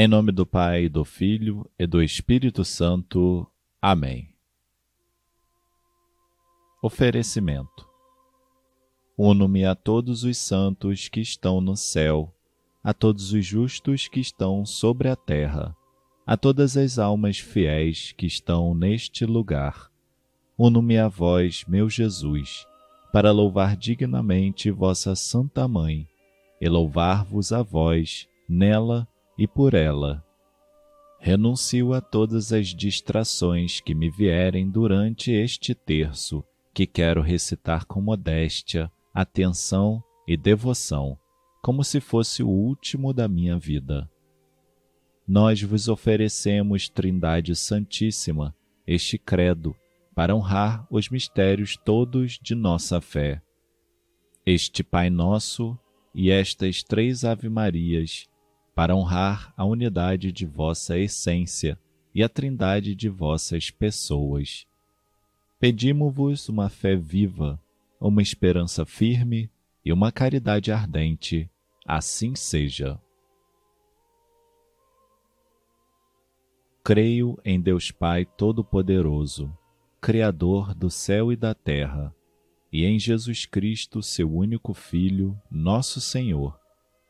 Em nome do Pai, do Filho e do Espírito Santo. Amém. Oferecimento. Uno-me a todos os santos que estão no céu, a todos os justos que estão sobre a terra, a todas as almas fiéis que estão neste lugar. Uno-me a vós, meu Jesus, para louvar dignamente vossa Santa Mãe e louvar-vos a vós, nela e por ela. Renuncio a todas as distrações que me vierem durante este terço, que quero recitar com modéstia, atenção e devoção, como se fosse o último da minha vida. Nós vos oferecemos, Trindade Santíssima, este credo, para honrar os mistérios todos de nossa fé. Este Pai Nosso e estas três Ave-Marias, para honrar a unidade de vossa essência e a trindade de vossas pessoas. Pedimo-vos uma fé viva, uma esperança firme e uma caridade ardente. Assim seja. Creio em Deus Pai Todo-Poderoso, Criador do céu e da terra, e em Jesus Cristo, seu único Filho, nosso Senhor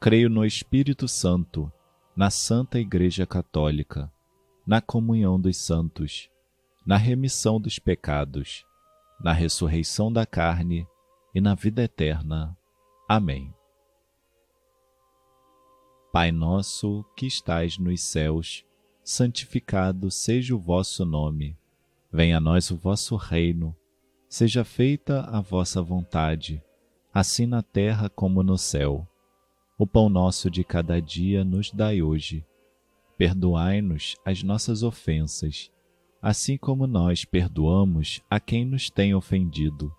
Creio no Espírito Santo, na Santa Igreja Católica, na comunhão dos santos, na remissão dos pecados, na ressurreição da carne e na vida eterna. Amém. Pai nosso que estais nos céus, santificado seja o vosso nome. Venha a nós o vosso reino. Seja feita a vossa vontade, assim na terra como no céu. O pão nosso de cada dia nos dai hoje. Perdoai-nos as nossas ofensas, assim como nós perdoamos a quem nos tem ofendido.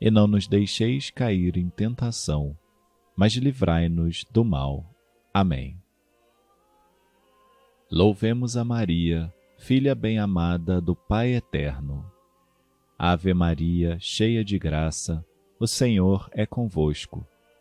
E não nos deixeis cair em tentação, mas livrai-nos do mal. Amém. Louvemos a Maria, filha bem-amada do Pai Eterno. Ave Maria, cheia de graça, o Senhor é convosco.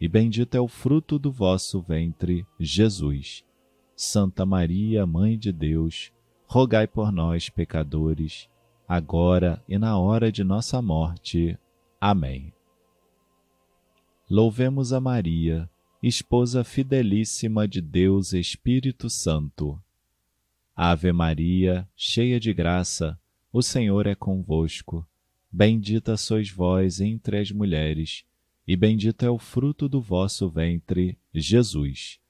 e bendito é o fruto do vosso ventre, Jesus. Santa Maria, Mãe de Deus, rogai por nós, pecadores, agora e na hora de nossa morte. Amém. Louvemos a Maria, esposa fidelíssima de Deus Espírito Santo. Ave Maria, cheia de graça, o Senhor é convosco. Bendita sois vós entre as mulheres e bendito é o fruto do vosso ventre, Jesus.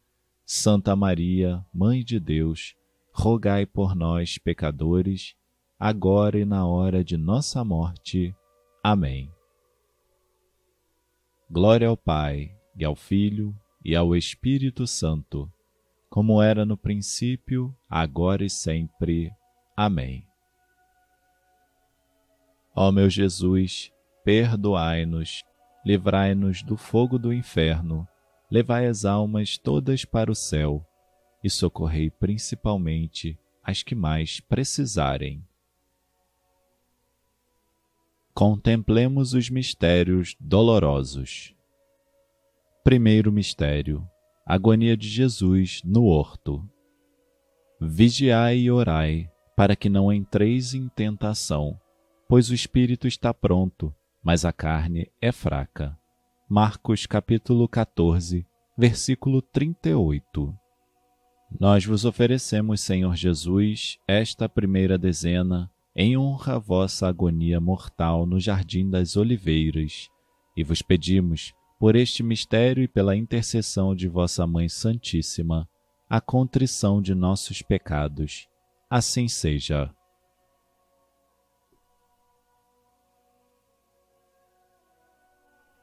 Santa Maria, Mãe de Deus, rogai por nós, pecadores, agora e na hora de nossa morte. Amém. Glória ao Pai, e ao Filho, e ao Espírito Santo, como era no princípio, agora e sempre. Amém. Ó meu Jesus, perdoai-nos livrai-nos do fogo do inferno, levai as almas todas para o céu e socorrei principalmente as que mais precisarem. Contemplemos os mistérios dolorosos. Primeiro mistério: agonia de Jesus no horto. Vigiai e orai, para que não entreis em tentação, pois o espírito está pronto, mas a carne é fraca. Marcos capítulo 14, versículo 38. Nós vos oferecemos, Senhor Jesus, esta primeira dezena em honra à vossa agonia mortal no Jardim das Oliveiras, e vos pedimos, por este mistério e pela intercessão de vossa Mãe Santíssima, a contrição de nossos pecados. Assim seja.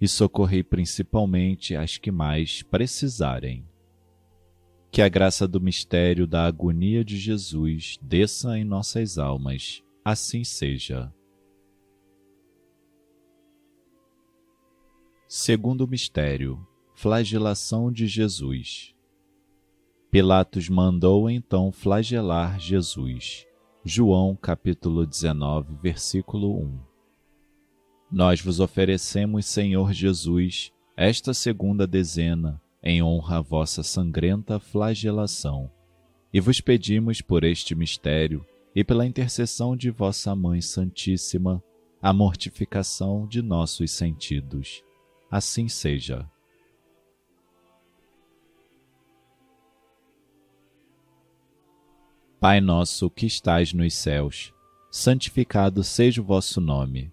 e socorrei principalmente as que mais precisarem. Que a graça do mistério da agonia de Jesus desça em nossas almas, assim seja. Segundo mistério, flagelação de Jesus. Pilatos mandou então flagelar Jesus. João capítulo 19, versículo 1. Nós vos oferecemos, Senhor Jesus, esta segunda dezena, em honra à vossa sangrenta flagelação, e vos pedimos por este mistério e pela intercessão de vossa Mãe Santíssima, a mortificação de nossos sentidos assim seja. Pai nosso que estais nos céus, santificado seja o vosso nome.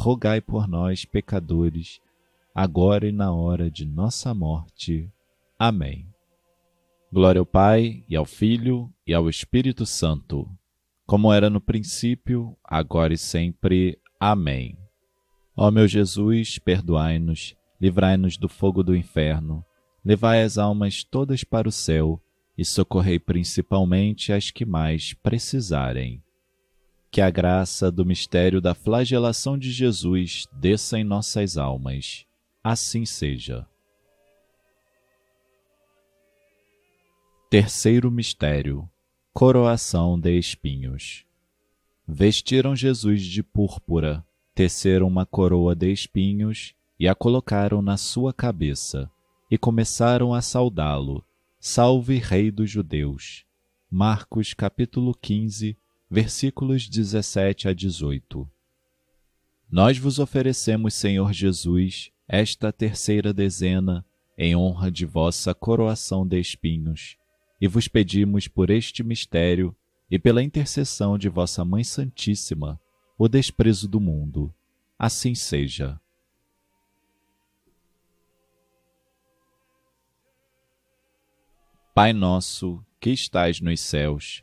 rogai por nós, pecadores, agora e na hora de nossa morte. Amém. Glória ao Pai, e ao Filho, e ao Espírito Santo, como era no princípio, agora e sempre. Amém. Ó meu Jesus, perdoai-nos livrai-nos do fogo do inferno, levai as almas todas para o céu e socorrei principalmente as que mais precisarem. Que a graça do mistério da flagelação de Jesus desça em nossas almas. Assim seja. Terceiro mistério: Coroação de espinhos. Vestiram Jesus de púrpura, teceram uma coroa de espinhos e a colocaram na sua cabeça, e começaram a saudá-lo. Salve, Rei dos Judeus! Marcos capítulo 15, versículos 17 a 18. Nós vos oferecemos, Senhor Jesus, esta terceira dezena, em honra de vossa coroação de espinhos e vos pedimos por este mistério e pela intercessão de vossa Mãe Santíssima o desprezo do mundo. Assim seja. Pai nosso, que estais nos céus,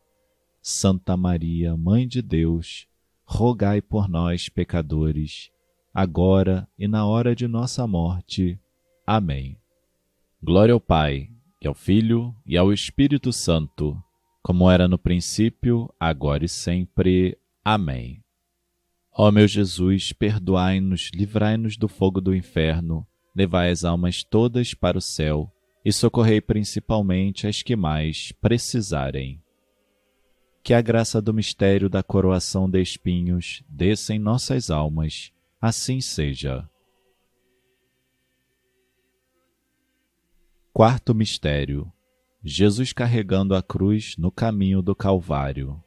Santa Maria, Mãe de Deus, rogai por nós, pecadores, agora e na hora de nossa morte. Amém. Glória ao Pai, e ao Filho, e ao Espírito Santo, como era no princípio, agora e sempre. Amém. Ó meu Jesus, perdoai-nos, livrai-nos do fogo do inferno, levai as almas todas para o céu e socorrei principalmente as que mais precisarem. Que a graça do mistério da coroação de espinhos desça em nossas almas, assim seja. Quarto mistério: Jesus carregando a cruz no caminho do Calvário.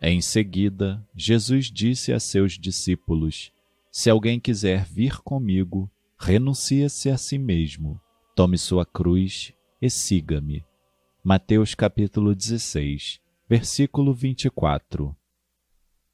Em seguida, Jesus disse a seus discípulos: Se alguém quiser vir comigo, renuncie-se a si mesmo, tome sua cruz e siga-me. Mateus capítulo 16, versículo 24.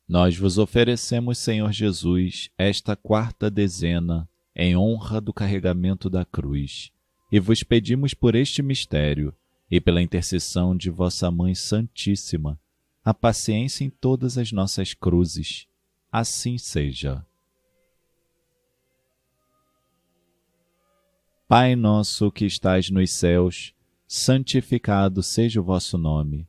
Nós vos oferecemos, Senhor Jesus, esta quarta dezena em honra do carregamento da cruz e vos pedimos por este mistério e pela intercessão de vossa Mãe Santíssima, a paciência em todas as nossas cruzes. Assim seja. Pai nosso que estais nos céus, santificado seja o vosso nome.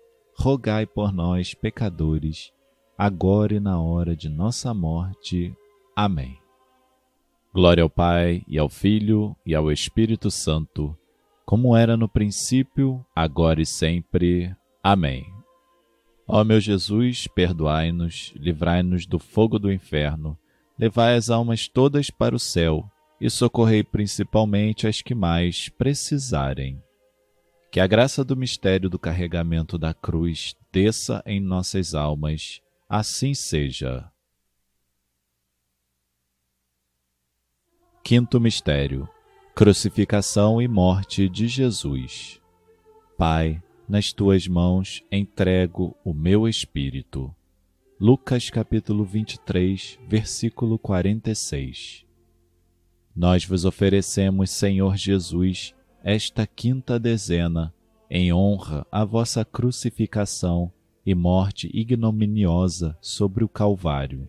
rogai por nós, pecadores, agora e na hora de nossa morte. Amém. Glória ao Pai, e ao Filho, e ao Espírito Santo, como era no princípio, agora e sempre. Amém. Ó meu Jesus, perdoai-nos, livrai-nos do fogo do inferno, levai as almas todas para o céu e socorrei principalmente as que mais precisarem. Que a graça do mistério do carregamento da cruz desça em nossas almas, assim seja. Quinto mistério: Crucificação e morte de Jesus. Pai, nas tuas mãos entrego o meu espírito. Lucas capítulo 23, versículo 46. Nós vos oferecemos, Senhor Jesus, esta quinta dezena, em honra à vossa crucificação e morte ignominiosa sobre o Calvário.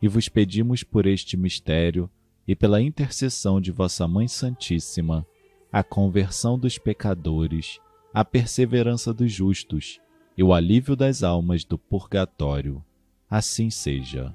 E vos pedimos por este mistério e pela intercessão de vossa Mãe Santíssima, a conversão dos pecadores a perseverança dos justos e o alívio das almas do purgatório. Assim seja.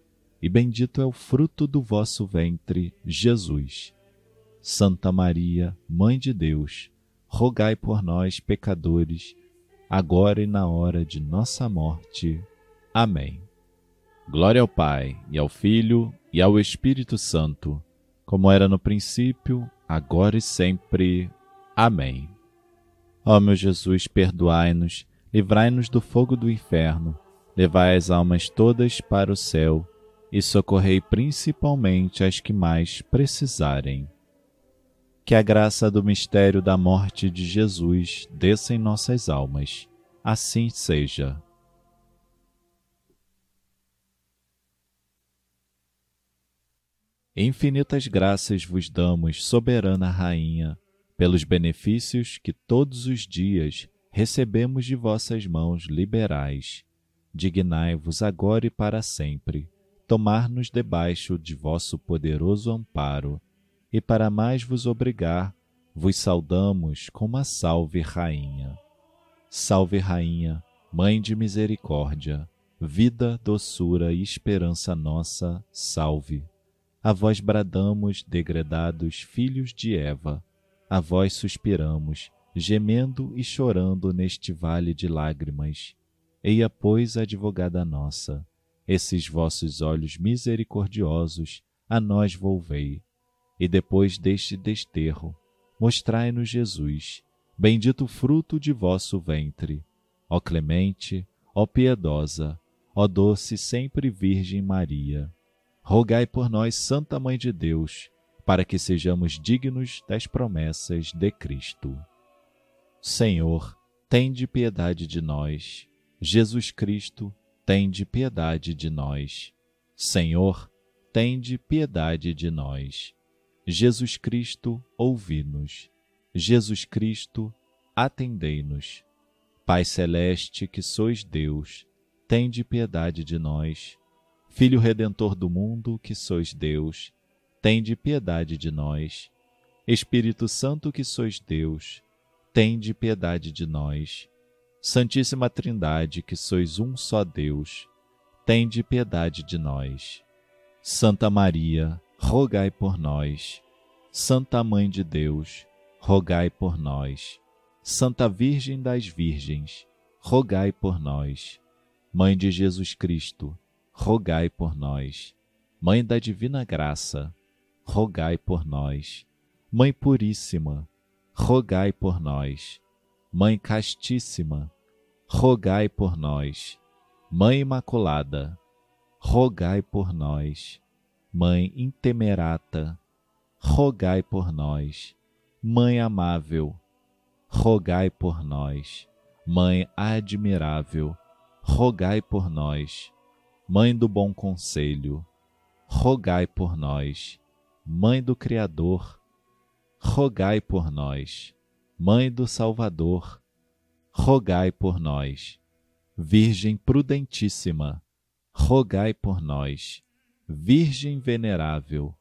e bendito é o fruto do vosso ventre, Jesus. Santa Maria, Mãe de Deus, rogai por nós, pecadores, agora e na hora de nossa morte. Amém. Glória ao Pai, e ao Filho, e ao Espírito Santo, como era no princípio, agora e sempre. Amém. Ó meu Jesus, perdoai-nos, livrai-nos do fogo do inferno, levai as almas todas para o céu e socorrei principalmente as que mais precisarem. Que a graça do mistério da morte de Jesus desça em nossas almas. Assim seja. Infinitas graças vos damos, soberana Rainha, pelos benefícios que todos os dias recebemos de vossas mãos liberais. Dignai-vos agora e para sempre tomar-nos debaixo de vosso poderoso amparo, e para mais vos obrigar, vos saudamos com uma salve, Rainha. Salve, Rainha, Mãe de misericórdia, vida, doçura e esperança nossa, salve. A vós bradamos, degredados filhos de Eva, a vós suspiramos, gemendo e chorando neste vale de lágrimas. Eia, pois, advogada nossa, esses vossos olhos misericordiosos a nós volvei, e depois deste desterro, mostrai-nos Jesus, bendito fruto de vosso ventre. Ó clemente, ó piedosa, ó doce sempre Virgem Maria, rogai por nós, Santa Mãe de Deus, para que sejamos dignos das promessas de Cristo. Senhor, tende piedade de nós. Jesus Cristo, tende piedade de nós. Senhor, tende piedade de nós. Jesus Cristo, ouvi-nos. Jesus Cristo, atendei-nos. Pai celeste, que sois Deus, tende piedade de nós. Filho redentor do mundo, que sois Deus, tende piedade de nós. Espírito Santo, que sois Deus, tende piedade de nós. Santíssima Trindade, que sois um só Deus, tende piedade de nós. Santa Maria, rogai por nós. Santa Mãe de Deus, rogai por nós. Santa Virgem das Virgens, rogai por nós. Mãe de Jesus Cristo, rogai por nós. Mãe da Divina Graça, rogai por nós. Mãe Puríssima, rogai por nós. Mãe Castíssima, rogai por nós. Mãe Imaculada, rogai por nós. Mãe Intemerata, rogai por nós. Mãe Amável, rogai por nós. Mãe Admirável, rogai por nós. Mãe do Bom Conselho, rogai por nós. Mãe do Criador, rogai por nós. Mãe do Salvador, rogai por nós. Virgem prudentíssima, rogai por nós. Virgem venerável,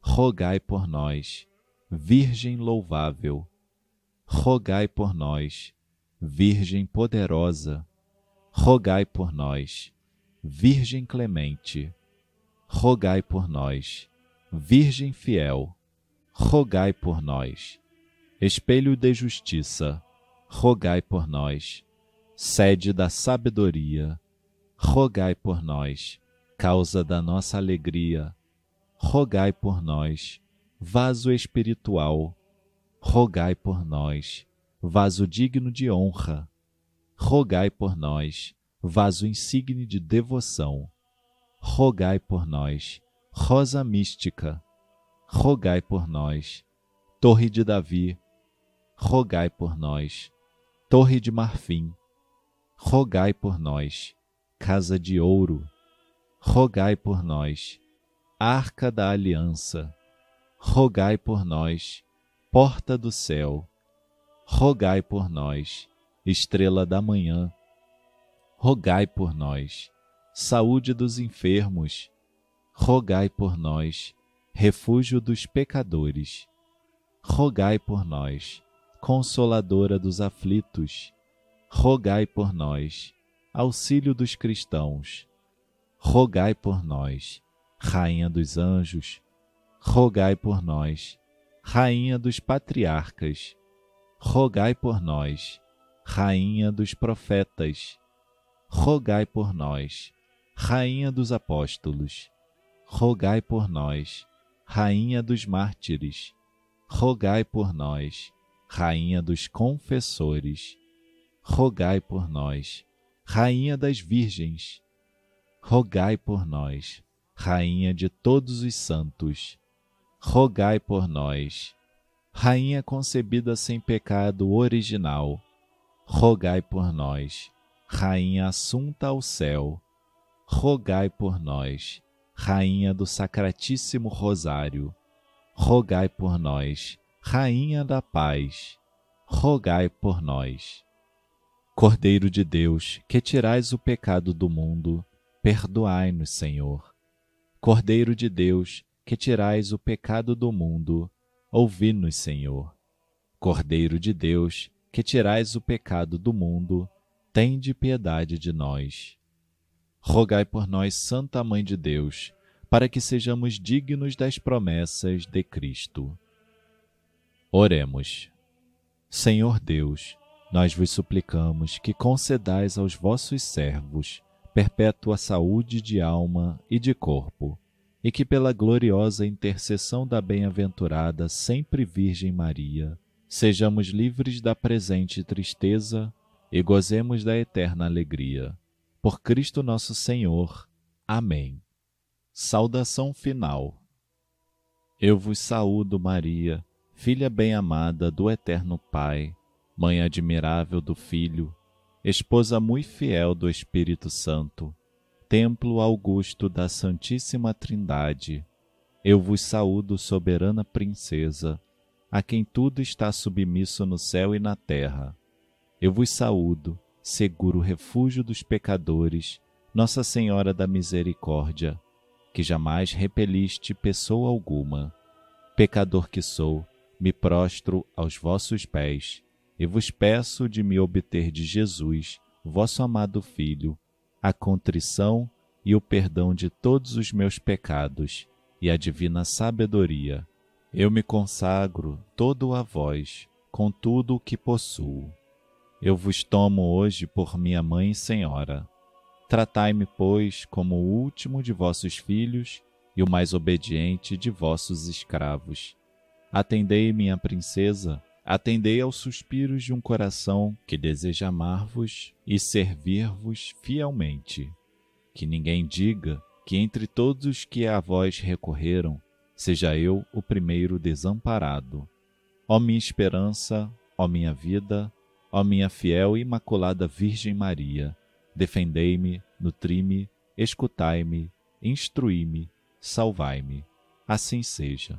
rogai por nós. Virgem louvável, rogai por nós. Virgem poderosa, rogai por nós. Virgem clemente, rogai por nós. Virgem fiel, rogai por nós espelho de justiça, rogai por nós. Sede da sabedoria, rogai por nós. Causa da nossa alegria, rogai por nós. Vaso espiritual, rogai por nós. Vaso digno de honra, rogai por nós. Vaso insigne de devoção, rogai por nós. Rosa mística, rogai por nós. Torre de Davi, rogai por nós. Torre de marfim, rogai por nós. Casa de ouro, rogai por nós. Arca da Aliança, rogai por nós. Porta do céu, rogai por nós. Estrela da manhã, rogai por nós. Saúde dos enfermos, rogai por nós. Refúgio dos pecadores, rogai por nós. Consoladora dos aflitos, rogai por nós. Auxílio dos cristãos, rogai por nós. Rainha dos anjos, rogai por nós. Rainha dos patriarcas, rogai por nós. Rainha dos profetas, rogai por nós. Rainha dos apóstolos, rogai por nós. Rainha dos mártires, rogai por nós. Rainha dos confessores, rogai por nós. Rainha das virgens, rogai por nós. Rainha de todos os santos, rogai por nós. Rainha concebida sem pecado original, rogai por nós. Rainha assunta ao céu, rogai por nós. Rainha do Sacratíssimo Rosário, rogai por nós. Rainha da Paz, rogai por nós. Cordeiro de Deus, que tirais o pecado do mundo, perdoai-nos, Senhor. Cordeiro de Deus, que tirais o pecado do mundo, ouvi-nos, Senhor. Cordeiro de Deus, que tirais o pecado do mundo, tende piedade de nós. Rogai por nós, Santa Mãe de Deus, para que sejamos dignos das promessas de Cristo. Oremos. Senhor Deus, nós vos suplicamos que concedais aos vossos servos perpétua saúde de alma e de corpo, e que pela gloriosa intercessão da bem-aventurada sempre Virgem Maria, sejamos livres da presente tristeza e gozemos da eterna alegria. Por Cristo nosso Senhor. Amém. Saudação final. Eu vos saúdo, Maria, filha bem-amada do Eterno Pai, mãe admirável do Filho, esposa muito fiel do Espírito Santo, templo augusto da Santíssima Trindade, eu vos saúdo, soberana princesa, a quem tudo está submisso no céu e na terra. Eu vos saúdo, seguro refúgio dos pecadores, Nossa Senhora da Misericórdia, que jamais repeliste pessoa alguma. Pecador que sou, me prostro aos vossos pés e vos peço de me obter de Jesus, vosso amado Filho, a contrição e o perdão de todos os meus pecados e a divina sabedoria. Eu me consagro todo a vós, com tudo o que possuo. Eu vos tomo hoje por minha Mãe e Senhora. Tratai-me, pois, como o último de vossos filhos e o mais obediente de vossos escravos. Atendei, minha princesa, atendei aos suspiros de um coração que deseja amar-vos e servir-vos fielmente. Que ninguém diga que entre todos os que a vós recorreram, seja eu o primeiro desamparado. Ó minha esperança, ó minha vida, ó minha fiel e imaculada Virgem Maria, defendei-me, nutri-me, escutai-me, instruí-me, salvai-me. Assim seja.